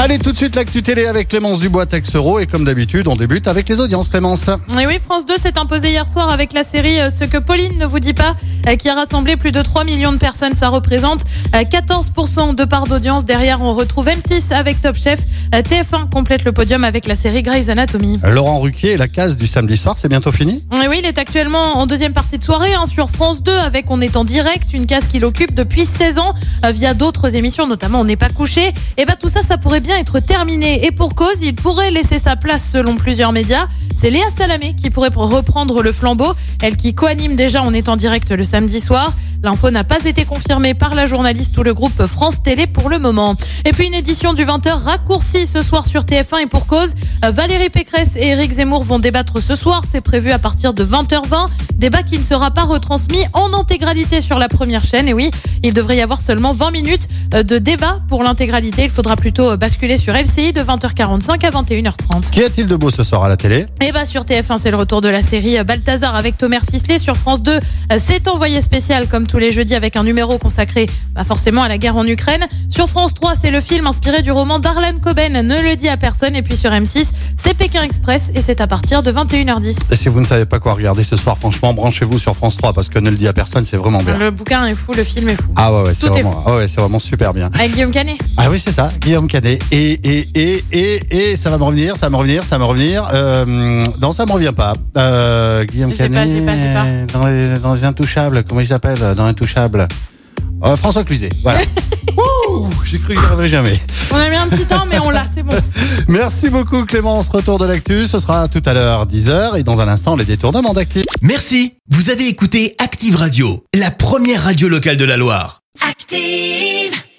Allez, tout de suite, l'actu télé avec Clémence Dubois, Texero. Et comme d'habitude, on débute avec les audiences, Clémence. Et oui, France 2 s'est imposé hier soir avec la série euh, Ce que Pauline ne vous dit pas, euh, qui a rassemblé plus de 3 millions de personnes. Ça représente euh, 14% de part d'audience. Derrière, on retrouve M6 avec Top Chef. Euh, TF1 complète le podium avec la série Grey's Anatomy. Laurent Ruquier et la case du samedi soir, c'est bientôt fini? Et oui, il est actuellement en deuxième partie de soirée hein, sur France 2 avec On est en direct, une case qu'il occupe depuis 16 ans euh, via d'autres émissions, notamment On n'est pas couché. Et ben tout ça, ça pourrait bien être terminé. Et pour cause, il pourrait laisser sa place selon plusieurs médias. C'est Léa Salamé qui pourrait reprendre le flambeau, elle qui co-anime déjà On est en direct le samedi soir. L'info n'a pas été confirmée par la journaliste ou le groupe France Télé pour le moment. Et puis une édition du 20h raccourcie ce soir sur TF1 et pour cause, euh, Valérie Pécresse et Éric Zemmour vont débattre ce soir. C'est prévu à partir de 20h20. Débat qui ne sera pas retransmis en intégralité sur la première chaîne. Et oui, il devrait y avoir seulement 20 minutes euh, de débat pour l'intégralité. Il faudra plutôt euh, basculer sur LCI de 20h45 à 21h30. Qu'y a-t-il de beau ce soir à la télé? Et bah sur TF1, c'est le retour de la série Balthazar avec Thomas Sisley. Sur France 2, c'est envoyé spécial comme tous les jeudis avec un numéro consacré bah, forcément à la guerre en Ukraine. Sur France 3, c'est le film inspiré du roman d'Arlene Coben, Ne le dit à personne. Et puis sur M6, c'est Pékin Express et c'est à partir de 21h10. Et si vous ne savez pas quoi regarder ce soir, franchement, branchez-vous sur France 3 parce que ne le dit à personne, c'est vraiment bien. Le bouquin est fou, le film est fou. Ah ouais, ouais, c'est vraiment, ah ouais, vraiment super bien. Avec Guillaume Canet. Ah oui, c'est ça, Guillaume Cadet. Et, et, et, et, et, ça va me revenir, ça va me revenir, ça va me revenir. Euh, non, ça me revient pas. Euh, Guillaume pas, Canet. pas, j'ai pas. Dans les, dans les Intouchables, comment il s'appelle Dans Intouchables. Euh, François Cluzet, voilà. J'ai cru que j'y arriverais jamais. On a mis un petit temps, mais on l'a, c'est bon. Merci beaucoup Clémence, retour de l'actu. Ce sera tout à l'heure 10h et dans un instant les détournements d'actifs. Merci, vous avez écouté Active Radio, la première radio locale de la Loire. Active.